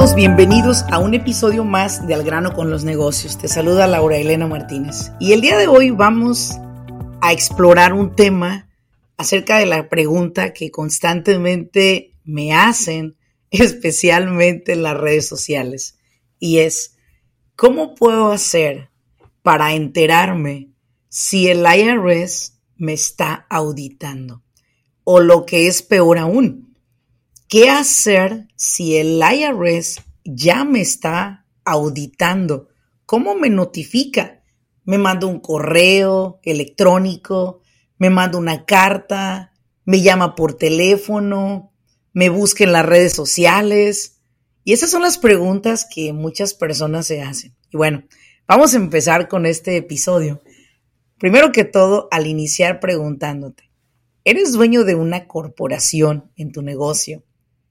Todos? Bienvenidos a un episodio más de Al grano con los negocios. Te saluda Laura Elena Martínez. Y el día de hoy vamos a explorar un tema acerca de la pregunta que constantemente me hacen, especialmente en las redes sociales. Y es, ¿cómo puedo hacer para enterarme si el IRS me está auditando? O lo que es peor aún, ¿Qué hacer si el IRS ya me está auditando? ¿Cómo me notifica? ¿Me manda un correo electrónico? ¿Me manda una carta? ¿Me llama por teléfono? ¿Me busca en las redes sociales? Y esas son las preguntas que muchas personas se hacen. Y bueno, vamos a empezar con este episodio. Primero que todo, al iniciar preguntándote, ¿eres dueño de una corporación en tu negocio?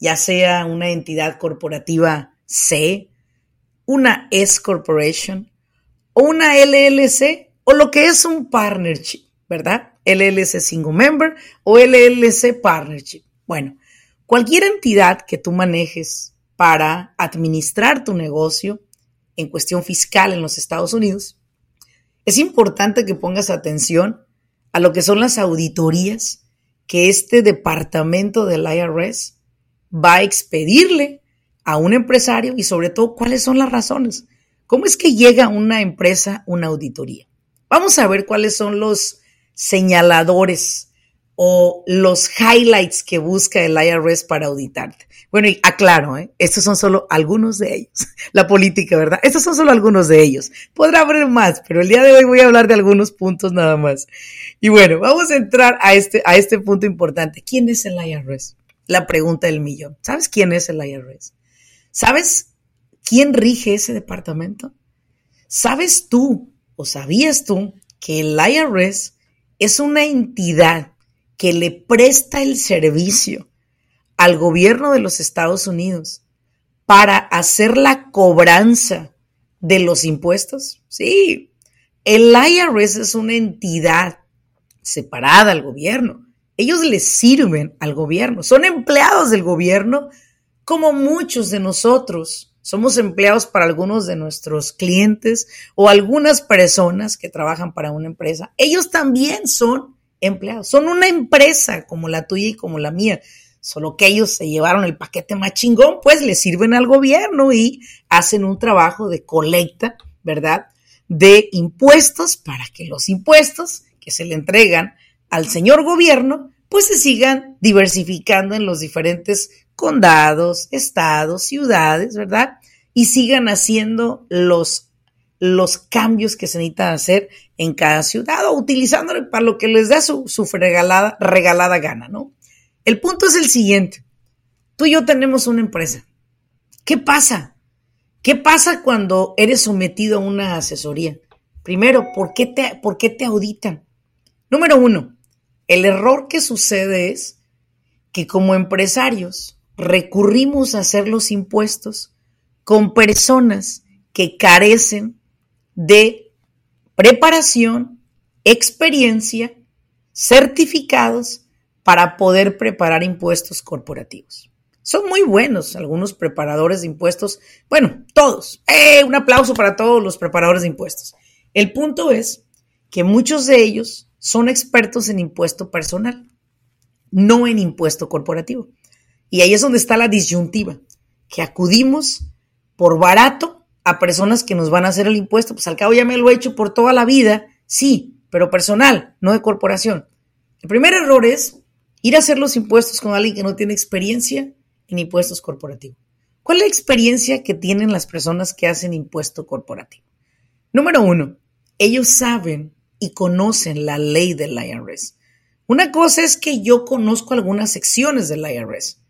Ya sea una entidad corporativa C, una S Corporation o una LLC o lo que es un partnership, ¿verdad? LLC Single Member o LLC Partnership. Bueno, cualquier entidad que tú manejes para administrar tu negocio en cuestión fiscal en los Estados Unidos, es importante que pongas atención a lo que son las auditorías que este departamento del IRS va a expedirle a un empresario y sobre todo cuáles son las razones. ¿Cómo es que llega a una empresa una auditoría? Vamos a ver cuáles son los señaladores o los highlights que busca el IRS para auditarte. Bueno, y aclaro, ¿eh? estos son solo algunos de ellos. La política, ¿verdad? Estos son solo algunos de ellos. Podrá haber más, pero el día de hoy voy a hablar de algunos puntos nada más. Y bueno, vamos a entrar a este, a este punto importante. ¿Quién es el IRS? La pregunta del millón. ¿Sabes quién es el IRS? ¿Sabes quién rige ese departamento? ¿Sabes tú o sabías tú que el IRS es una entidad que le presta el servicio al gobierno de los Estados Unidos para hacer la cobranza de los impuestos? Sí, el IRS es una entidad separada al gobierno ellos le sirven al gobierno, son empleados del gobierno como muchos de nosotros. Somos empleados para algunos de nuestros clientes o algunas personas que trabajan para una empresa. Ellos también son empleados, son una empresa como la tuya y como la mía. Solo que ellos se llevaron el paquete más chingón, pues le sirven al gobierno y hacen un trabajo de colecta, ¿verdad? De impuestos para que los impuestos que se le entregan al señor gobierno, pues se sigan diversificando en los diferentes condados, estados, ciudades, ¿verdad? Y sigan haciendo los, los cambios que se necesitan hacer en cada ciudad o utilizándolo para lo que les da su, su regalada, regalada gana, ¿no? El punto es el siguiente. Tú y yo tenemos una empresa. ¿Qué pasa? ¿Qué pasa cuando eres sometido a una asesoría? Primero, ¿por qué te, por qué te auditan? Número uno, el error que sucede es que como empresarios recurrimos a hacer los impuestos con personas que carecen de preparación, experiencia, certificados para poder preparar impuestos corporativos. Son muy buenos algunos preparadores de impuestos. Bueno, todos. ¡Eh! Un aplauso para todos los preparadores de impuestos. El punto es que muchos de ellos son expertos en impuesto personal, no en impuesto corporativo. Y ahí es donde está la disyuntiva, que acudimos por barato a personas que nos van a hacer el impuesto, pues al cabo ya me lo he hecho por toda la vida, sí, pero personal, no de corporación. El primer error es ir a hacer los impuestos con alguien que no tiene experiencia en impuestos corporativos. ¿Cuál es la experiencia que tienen las personas que hacen impuesto corporativo? Número uno, ellos saben y conocen la ley del IRS. Una cosa es que yo conozco algunas secciones del IRS,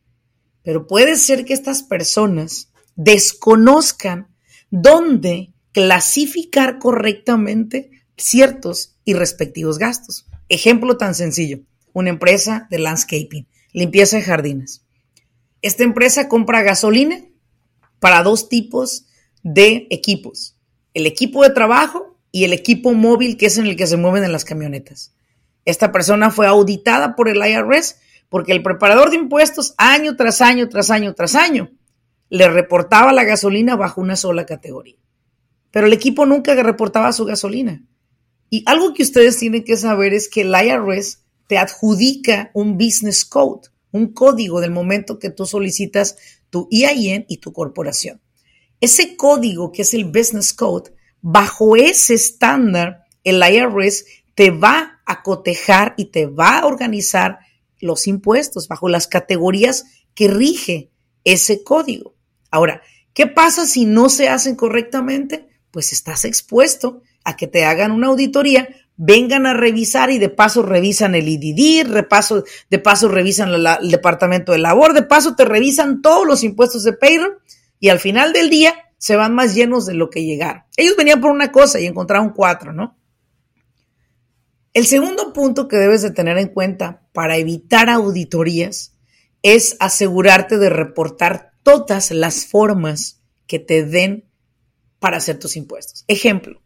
pero puede ser que estas personas desconozcan dónde clasificar correctamente ciertos y respectivos gastos. Ejemplo tan sencillo, una empresa de landscaping, limpieza de jardines. Esta empresa compra gasolina para dos tipos de equipos, el equipo de trabajo y el equipo móvil que es en el que se mueven en las camionetas. Esta persona fue auditada por el IRS porque el preparador de impuestos año tras año, tras año, tras año, le reportaba la gasolina bajo una sola categoría. Pero el equipo nunca reportaba su gasolina. Y algo que ustedes tienen que saber es que el IRS te adjudica un business code, un código del momento que tú solicitas tu EIN y tu corporación. Ese código que es el business code, bajo ese estándar, el IRS te va a cotejar y te va a organizar los impuestos bajo las categorías que rige ese código. Ahora, ¿qué pasa si no se hacen correctamente? Pues estás expuesto a que te hagan una auditoría, vengan a revisar y de paso revisan el IDD, repaso, de paso revisan el departamento de labor, de paso te revisan todos los impuestos de payroll y al final del día se van más llenos de lo que llegaron. Ellos venían por una cosa y encontraron cuatro, ¿no? El segundo punto que debes de tener en cuenta para evitar auditorías es asegurarte de reportar todas las formas que te den para hacer tus impuestos. Ejemplo,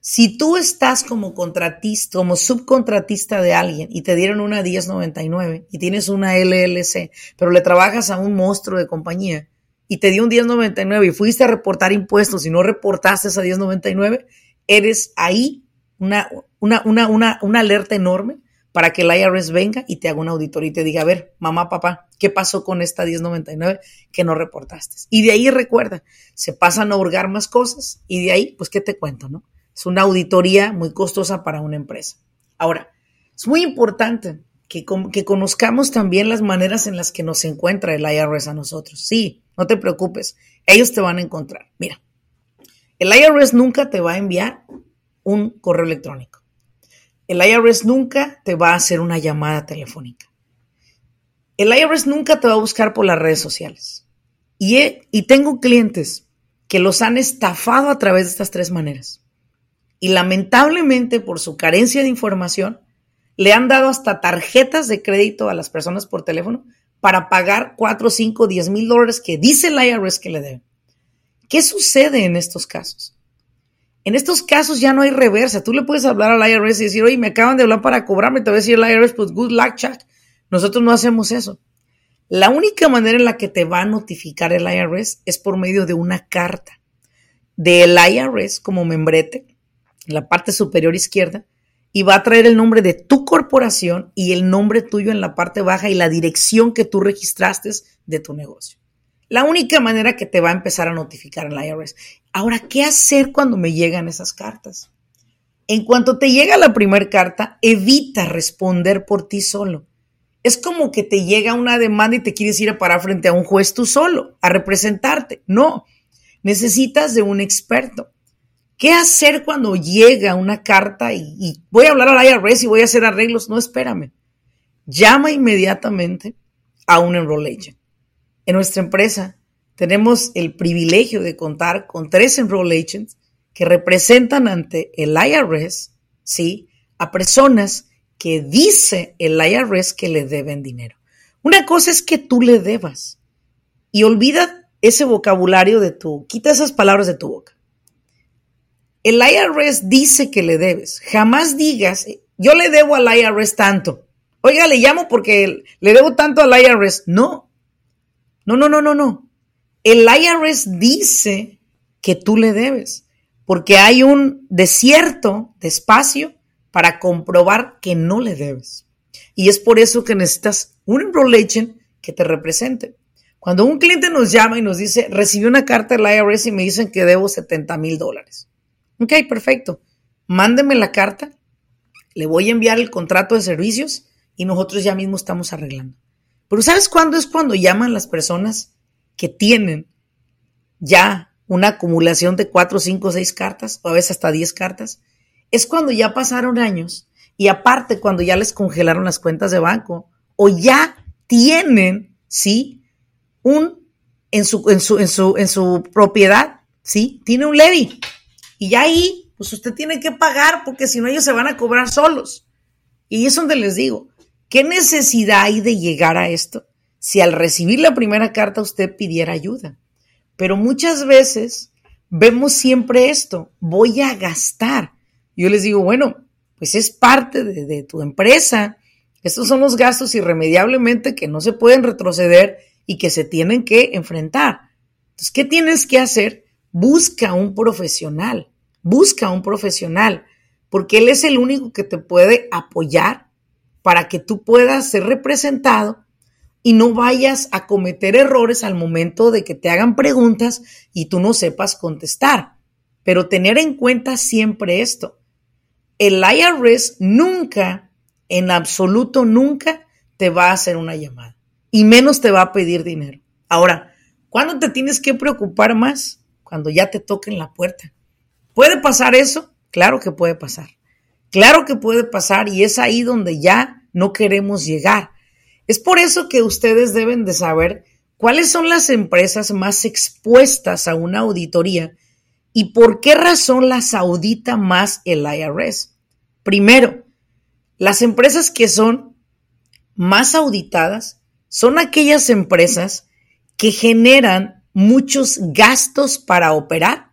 si tú estás como contratista, como subcontratista de alguien y te dieron una 1099 y tienes una LLC, pero le trabajas a un monstruo de compañía y te dio un 1099 y fuiste a reportar impuestos y no reportaste esa 1099, eres ahí una, una, una, una, una alerta enorme para que el IRS venga y te haga una auditoría y te diga, a ver, mamá, papá, ¿qué pasó con esta 1099 que no reportaste? Y de ahí recuerda, se pasan a hurgar más cosas y de ahí, pues, ¿qué te cuento, no? Es una auditoría muy costosa para una empresa. Ahora, es muy importante que, que conozcamos también las maneras en las que nos encuentra el IRS a nosotros. Sí, no te preocupes, ellos te van a encontrar. Mira, el IRS nunca te va a enviar un correo electrónico. El IRS nunca te va a hacer una llamada telefónica. El IRS nunca te va a buscar por las redes sociales. Y, y tengo clientes que los han estafado a través de estas tres maneras y lamentablemente por su carencia de información, le han dado hasta tarjetas de crédito a las personas por teléfono para pagar 4, 5, 10 mil dólares que dice el IRS que le deben. ¿Qué sucede en estos casos? En estos casos ya no hay reversa. Tú le puedes hablar al IRS y decir, oye, me acaban de hablar para cobrarme. Te va a decir el IRS, pues good luck, Chuck. Nosotros no hacemos eso. La única manera en la que te va a notificar el IRS es por medio de una carta del IRS como membrete en la parte superior izquierda y va a traer el nombre de tu corporación y el nombre tuyo en la parte baja y la dirección que tú registraste de tu negocio. La única manera que te va a empezar a notificar el IRS. Ahora, ¿qué hacer cuando me llegan esas cartas? En cuanto te llega la primera carta, evita responder por ti solo. Es como que te llega una demanda y te quieres ir a parar frente a un juez tú solo, a representarte. No, necesitas de un experto. ¿Qué hacer cuando llega una carta y, voy a hablar al IRS y voy a hacer arreglos? No, espérame. Llama inmediatamente a un enroll agent. En nuestra empresa tenemos el privilegio de contar con tres enroll agents que representan ante el IRS, ¿sí? A personas que dice el IRS que le deben dinero. Una cosa es que tú le debas y olvida ese vocabulario de tu, quita esas palabras de tu boca. El IRS dice que le debes. Jamás digas, yo le debo al IRS tanto. Oiga, le llamo porque le debo tanto al IRS. No. No, no, no, no, no. El IRS dice que tú le debes porque hay un desierto de espacio para comprobar que no le debes. Y es por eso que necesitas un enroll que te represente. Cuando un cliente nos llama y nos dice, recibí una carta del IRS y me dicen que debo 70 mil dólares. Ok, perfecto. Mándeme la carta, le voy a enviar el contrato de servicios y nosotros ya mismo estamos arreglando. Pero ¿sabes cuándo es cuando llaman las personas que tienen ya una acumulación de cuatro, cinco, seis cartas o a veces hasta diez cartas? Es cuando ya pasaron años y aparte cuando ya les congelaron las cuentas de banco o ya tienen, ¿sí? Un, en su, en su, en su, en su propiedad, ¿sí? Tiene un levy. Y ya ahí, pues usted tiene que pagar porque si no ellos se van a cobrar solos. Y es donde les digo, ¿qué necesidad hay de llegar a esto si al recibir la primera carta usted pidiera ayuda? Pero muchas veces vemos siempre esto, voy a gastar. Yo les digo, bueno, pues es parte de, tu empresa. Estos son los gastos irremediablemente que no se pueden retroceder y que se tienen que enfrentar. Entonces, ¿qué tienes que hacer? Busca un profesional, busca un profesional, porque él es el único que te puede apoyar para que tú puedas ser representado y no vayas a cometer errores al momento de que te hagan preguntas y tú no sepas contestar. Pero tener en cuenta siempre esto el IRS nunca, en absoluto nunca, te va a hacer una llamada y menos te va a pedir dinero. Ahora, ¿cuándo te tienes que preocupar más? Cuando ya te toquen la puerta. ¿Puede pasar eso? Claro que puede pasar. Claro que puede pasar y es ahí donde ya no queremos llegar. Es por eso que ustedes deben de saber cuáles son las empresas más expuestas a una auditoría ¿Y por qué razón las audita más el IRS? Primero, las empresas que son más auditadas son aquellas empresas que generan muchos gastos para operar,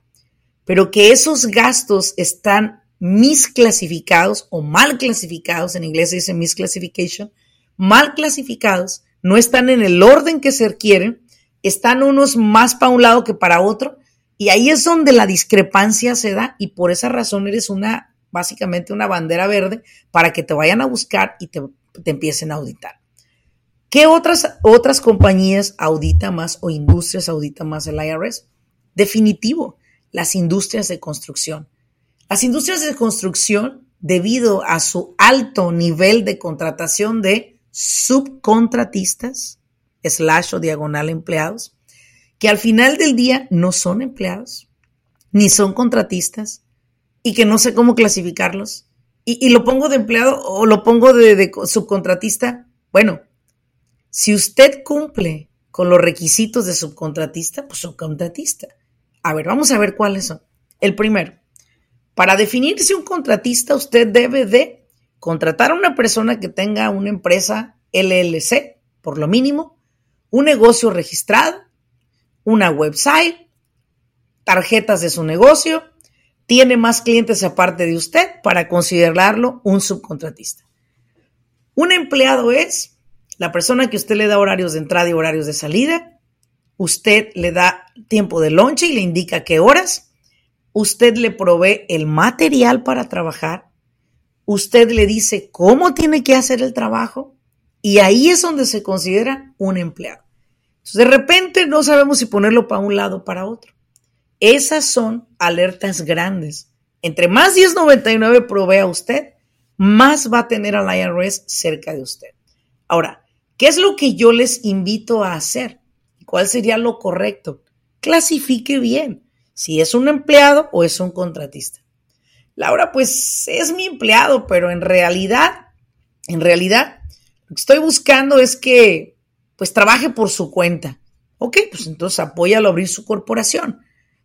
pero que esos gastos están misclasificados o mal clasificados, en inglés se dice misclassification, mal clasificados, no están en el orden que se requiere, están unos más para un lado que para otro, y ahí es donde la discrepancia se da y por esa razón eres una, básicamente una bandera verde para que te vayan a buscar y te, empiecen a auditar. ¿Qué otras, otras compañías audita más o industrias audita más el IRS? Definitivo, las industrias de construcción. Las industrias de construcción, debido a su alto nivel de contratación de subcontratistas, slash o diagonal empleados, que al final del día no son empleados, ni son contratistas, y que no sé cómo clasificarlos. Y, lo pongo de empleado o lo pongo de, de subcontratista. Bueno, si usted cumple con los requisitos de subcontratista, pues subcontratista. A ver, vamos a ver cuáles son. El primero, para definirse un contratista, usted debe de contratar a una persona que tenga una empresa LLC, por lo mínimo, un negocio registrado una website, tarjetas de su negocio, tiene más clientes aparte de usted para considerarlo un subcontratista. Un empleado es la persona que usted le da horarios de entrada y horarios de salida, usted le da tiempo de lonche y le indica qué horas, usted le provee el material para trabajar, usted le dice cómo tiene que hacer el trabajo y ahí es donde se considera un empleado de repente no sabemos si ponerlo para un lado o para otro. Esas son alertas grandes. Entre más 1099 provea usted, más va a tener al IRS cerca de usted. Ahora, ¿qué es lo que yo les invito a hacer? ¿Cuál sería lo correcto? Clasifique bien si es un empleado o es un contratista. Laura, pues es mi empleado, pero en realidad, en realidad, lo que estoy buscando es que pues trabaje por su cuenta. Ok, pues entonces apóyalo a abrir su corporación,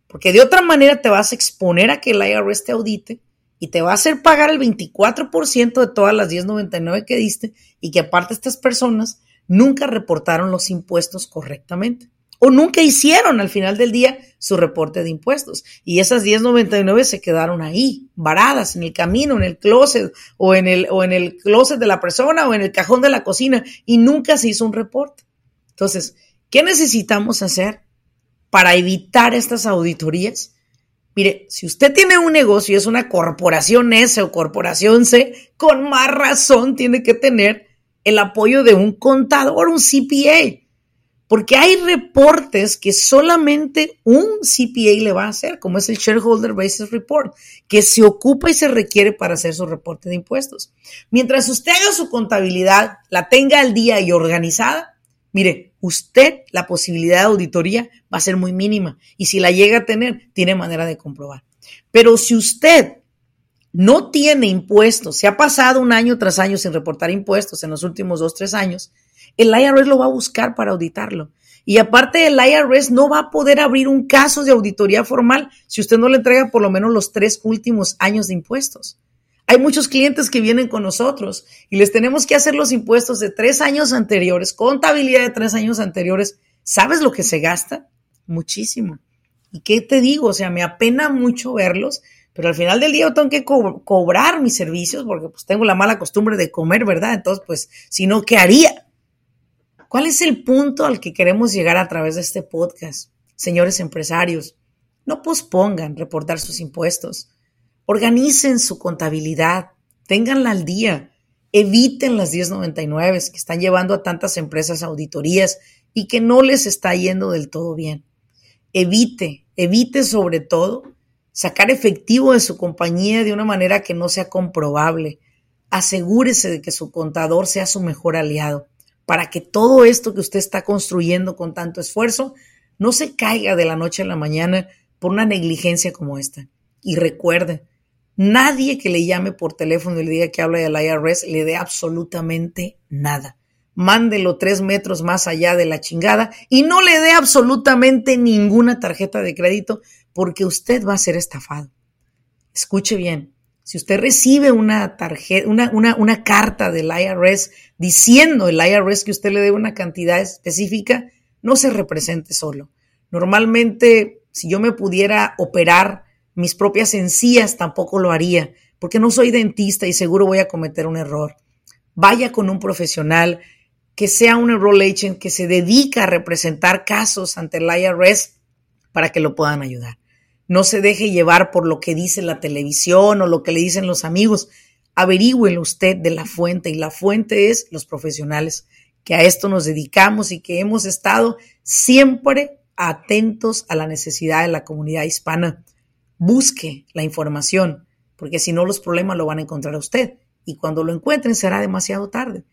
porque de otra manera te vas a exponer a que el IRS te audite y te va a hacer pagar el 24% de todas las 1099 que diste y que aparte estas personas nunca reportaron los impuestos correctamente o nunca hicieron al final del día su reporte de impuestos. Y esas 1099 se quedaron ahí, varadas en el camino, en el closet, o en el, o en el closet de la persona, o en el cajón de la cocina, y nunca se hizo un reporte. Entonces, ¿qué necesitamos hacer para evitar estas auditorías? Mire, si usted tiene un negocio es una corporación S o corporación C, con más razón tiene que tener el apoyo de un contador, un CPA porque hay reportes que solamente un CPA le va a hacer, como es el Shareholder Basis Report, que se ocupa y se requiere para hacer su reporte de impuestos. Mientras usted haga su contabilidad, la tenga al día y organizada, mire, usted la posibilidad de auditoría va a ser muy mínima y si la llega a tener, tiene manera de comprobar. Pero si usted no tiene impuestos, se ha pasado un año tras año sin reportar impuestos en los últimos dos, tres años, el IRS lo va a buscar para auditarlo. Y aparte el IRS no va a poder abrir un caso de auditoría formal si usted no le entrega por lo menos los tres últimos años de impuestos. Hay muchos clientes que vienen con nosotros y les tenemos que hacer los impuestos de tres años anteriores, contabilidad de tres años anteriores. ¿Sabes lo que se gasta? Muchísimo. ¿Y qué te digo? O sea, me apena mucho verlos, pero al final del día yo tengo que cobrar mis servicios porque pues tengo la mala costumbre de comer, ¿verdad? Entonces, pues, si no, ¿qué haría? ¿Cuál es el punto al que queremos llegar a través de este podcast? Señores empresarios, no pospongan reportar sus impuestos. Organicen su contabilidad, ténganla al día, eviten las 1099 que están llevando a tantas empresas auditorías y que no les está yendo del todo bien. Evite, evite sobre todo sacar efectivo de su compañía de una manera que no sea comprobable. Asegúrese de que su contador sea su mejor aliado para que todo esto que usted está construyendo con tanto esfuerzo no se caiga de la noche a la mañana por una negligencia como esta. Y recuerde, nadie que le llame por teléfono y le diga que habla del IRS le dé absolutamente nada. Mándelo tres metros más allá de la chingada y no le dé absolutamente ninguna tarjeta de crédito porque usted va a ser estafado. Escuche bien, si usted recibe una tarjeta, una, una, carta del IRS diciendo el IRS que usted le debe una cantidad específica, no se represente solo. Normalmente, si yo me pudiera operar mis propias encías, tampoco lo haría, porque no soy dentista y seguro voy a cometer un error. Vaya con un profesional que sea un enroll agent que se dedica a representar casos ante el IRS para que lo puedan ayudar. No se deje llevar por lo que dice la televisión o lo que le dicen los amigos. Averígüelo usted de la fuente y la fuente es los profesionales que a esto nos dedicamos y que hemos estado siempre atentos a la necesidad de la comunidad hispana. Busque la información, porque si no los problemas lo van a encontrar a usted y cuando lo encuentren será demasiado tarde.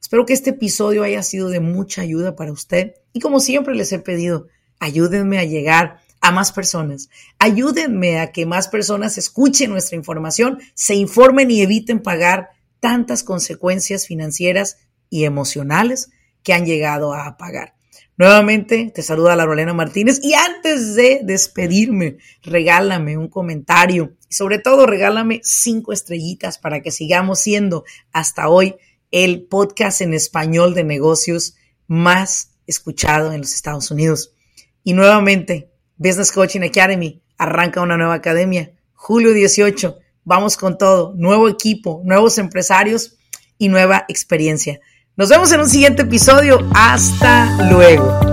Espero que este episodio haya sido de mucha ayuda para usted y como siempre les he pedido, ayúdenme a llegar a más personas. Ayúdenme a que más personas escuchen nuestra información, se informen y eviten pagar tantas consecuencias financieras y emocionales que han llegado a pagar. Nuevamente te saluda Laurelena Martínez y antes de despedirme, regálame un comentario y sobre todo regálame cinco estrellitas para que sigamos siendo hasta hoy el podcast en español de negocios más escuchado en los Estados Unidos. Y nuevamente Business Coaching Academy arranca una nueva academia. Julio 18, vamos con todo. Nuevo equipo, nuevos empresarios y nueva experiencia. Nos vemos en un siguiente episodio. Hasta luego.